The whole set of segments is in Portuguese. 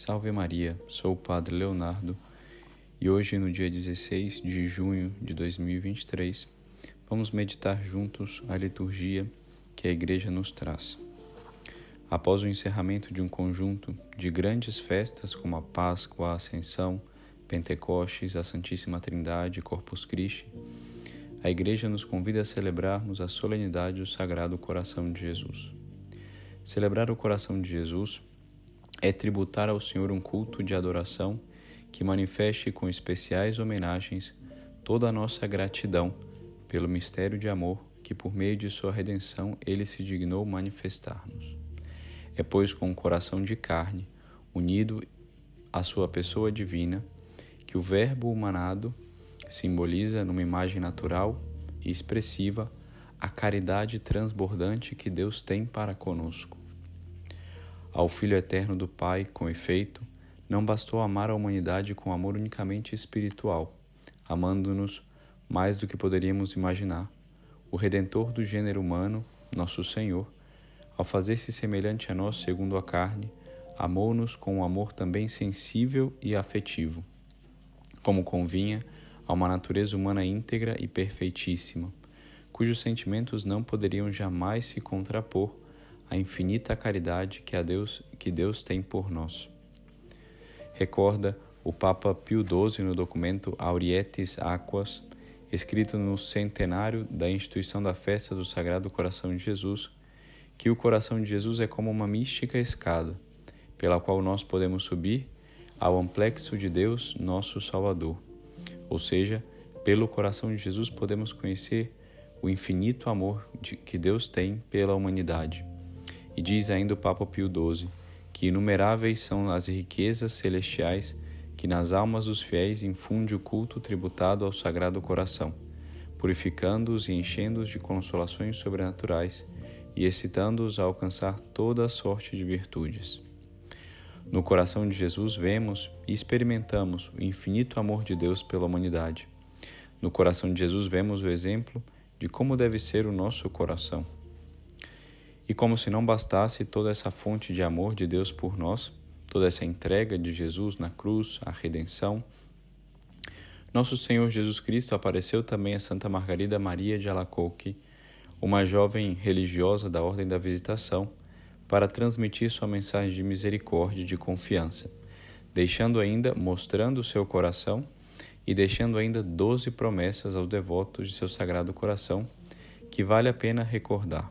Salve Maria, sou o Padre Leonardo e hoje, no dia 16 de junho de 2023, vamos meditar juntos a liturgia que a Igreja nos traz. Após o encerramento de um conjunto de grandes festas como a Páscoa, a Ascensão, Pentecostes, a Santíssima Trindade e Corpus Christi, a Igreja nos convida a celebrarmos a solenidade do Sagrado Coração de Jesus. Celebrar o Coração de Jesus é tributar ao Senhor um culto de adoração que manifeste com especiais homenagens toda a nossa gratidão pelo mistério de amor que, por meio de Sua redenção, Ele se dignou manifestar-nos. É, pois, com o coração de carne, unido à Sua pessoa divina, que o Verbo humanado simboliza, numa imagem natural e expressiva, a caridade transbordante que Deus tem para conosco. Ao Filho eterno do Pai, com efeito, não bastou amar a humanidade com amor unicamente espiritual, amando-nos mais do que poderíamos imaginar. O Redentor do gênero humano, nosso Senhor, ao fazer-se semelhante a nós segundo a carne, amou-nos com um amor também sensível e afetivo, como convinha a uma natureza humana íntegra e perfeitíssima, cujos sentimentos não poderiam jamais se contrapor a infinita caridade que, a Deus, que Deus tem por nós. Recorda o Papa Pio XII no documento Aurietis Aquas, escrito no centenário da instituição da festa do Sagrado Coração de Jesus, que o coração de Jesus é como uma mística escada, pela qual nós podemos subir ao amplexo de Deus, nosso Salvador. Ou seja, pelo coração de Jesus podemos conhecer o infinito amor que Deus tem pela humanidade. E diz ainda o Papa Pio XII que inumeráveis são as riquezas celestiais que nas almas dos fiéis infunde o culto tributado ao Sagrado Coração, purificando-os e enchendo-os de consolações sobrenaturais e excitando-os a alcançar toda a sorte de virtudes. No coração de Jesus vemos e experimentamos o infinito amor de Deus pela humanidade. No coração de Jesus vemos o exemplo de como deve ser o nosso coração. E como se não bastasse toda essa fonte de amor de Deus por nós, toda essa entrega de Jesus na cruz, a redenção, nosso Senhor Jesus Cristo apareceu também a Santa Margarida Maria de Alacoque, uma jovem religiosa da Ordem da Visitação, para transmitir sua mensagem de misericórdia e de confiança, deixando ainda, mostrando seu coração e deixando ainda doze promessas aos devotos de seu Sagrado Coração, que vale a pena recordar.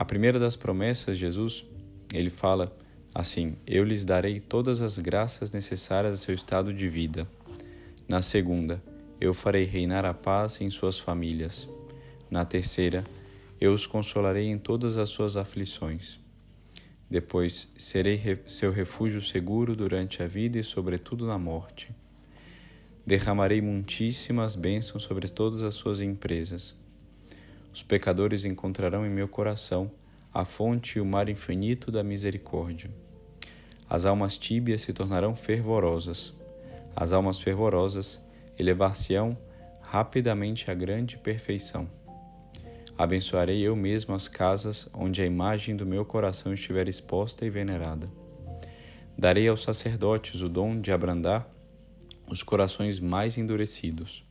A primeira das promessas, Jesus, ele fala assim: Eu lhes darei todas as graças necessárias a seu estado de vida. Na segunda, eu farei reinar a paz em suas famílias. Na terceira, eu os consolarei em todas as suas aflições. Depois, serei seu refúgio seguro durante a vida e, sobretudo, na morte. Derramarei muitíssimas bênçãos sobre todas as suas empresas os pecadores encontrarão em meu coração a fonte e o mar infinito da misericórdia. As almas tíbias se tornarão fervorosas. As almas fervorosas elevar-se-ão rapidamente à grande perfeição. Abençoarei eu mesmo as casas onde a imagem do meu coração estiver exposta e venerada. Darei aos sacerdotes o dom de abrandar os corações mais endurecidos.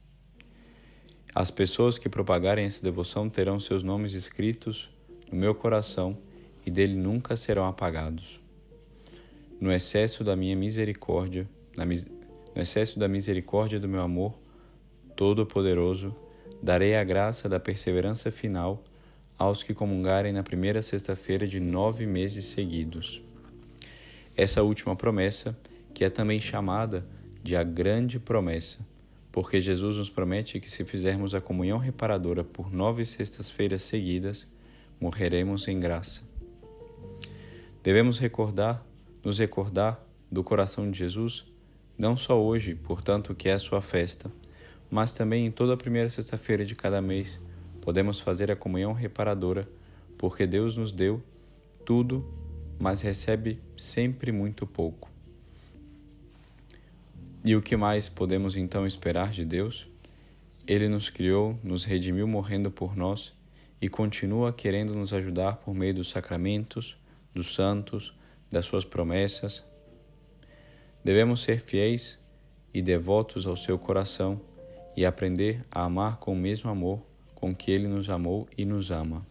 As pessoas que propagarem essa devoção terão seus nomes escritos no meu coração e dele nunca serão apagados. No excesso da minha misericórdia, no excesso da misericórdia do meu amor todo-poderoso, darei a graça da perseverança final aos que comungarem na primeira sexta-feira de nove meses seguidos. Essa última promessa, que é também chamada de a grande promessa, porque Jesus nos promete que se fizermos a comunhão reparadora por nove sextas-feiras seguidas, morreremos em graça. Devemos recordar, nos recordar do coração de Jesus, não só hoje, portanto, que é a sua festa, mas também em toda a primeira sexta-feira de cada mês, podemos fazer a comunhão reparadora, porque Deus nos deu tudo, mas recebe sempre muito pouco. E o que mais podemos então esperar de Deus? Ele nos criou, nos redimiu morrendo por nós e continua querendo nos ajudar por meio dos sacramentos, dos santos, das suas promessas, Devemos ser fiéis e devotos ao seu coração e aprender a amar com o mesmo amor com que ele nos amou e nos ama.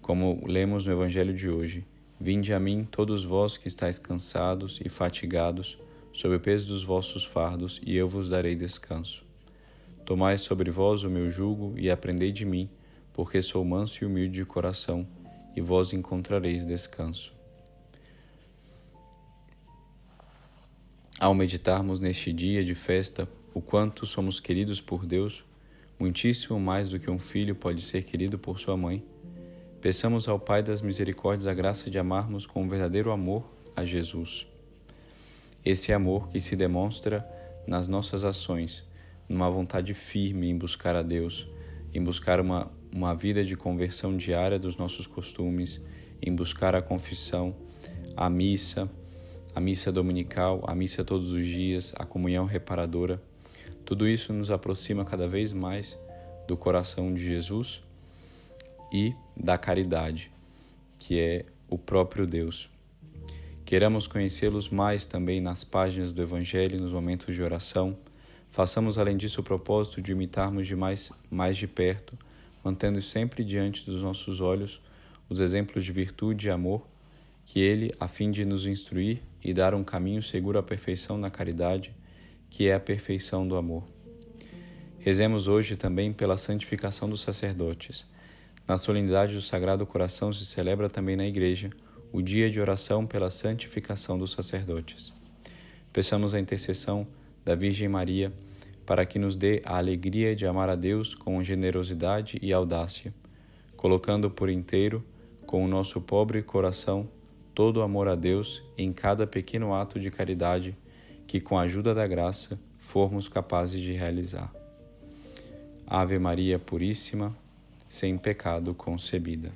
Como lemos no Evangelho de hoje, Vinde a mim, todos vós que estáis cansados e fatigados, sob o peso dos vossos fardos, e eu vos darei descanso. Tomai sobre vós o meu jugo e aprendei de mim, porque sou manso e humilde de coração, e vós encontrareis descanso. Ao meditarmos neste dia de festa o quanto somos queridos por Deus, muitíssimo mais do que um filho pode ser querido por sua mãe, peçamos ao Pai das Misericórdias a graça de amarmos com verdadeiro amor a Jesus. Esse amor que se demonstra nas nossas ações, numa vontade firme em buscar a Deus, em buscar uma, uma vida de conversão diária dos nossos costumes, em buscar a confissão, a missa, a missa dominical, a missa todos os dias, a comunhão reparadora tudo isso nos aproxima cada vez mais do coração de Jesus e da caridade, que é o próprio Deus. Queremos conhecê-los mais também nas páginas do Evangelho, nos momentos de oração. Façamos, além disso, o propósito de imitarmos de mais, mais de perto, mantendo sempre diante dos nossos olhos os exemplos de virtude e amor que Ele, a fim de nos instruir e dar um caminho seguro à perfeição na caridade, que é a perfeição do amor. Rezemos hoje também pela santificação dos sacerdotes. Na solenidade do Sagrado Coração se celebra também na Igreja o dia de oração pela santificação dos sacerdotes. Peçamos a intercessão da Virgem Maria para que nos dê a alegria de amar a Deus com generosidade e audácia, colocando por inteiro, com o nosso pobre coração, todo o amor a Deus em cada pequeno ato de caridade que, com a ajuda da graça, formos capazes de realizar. Ave Maria Puríssima, sem pecado concebida.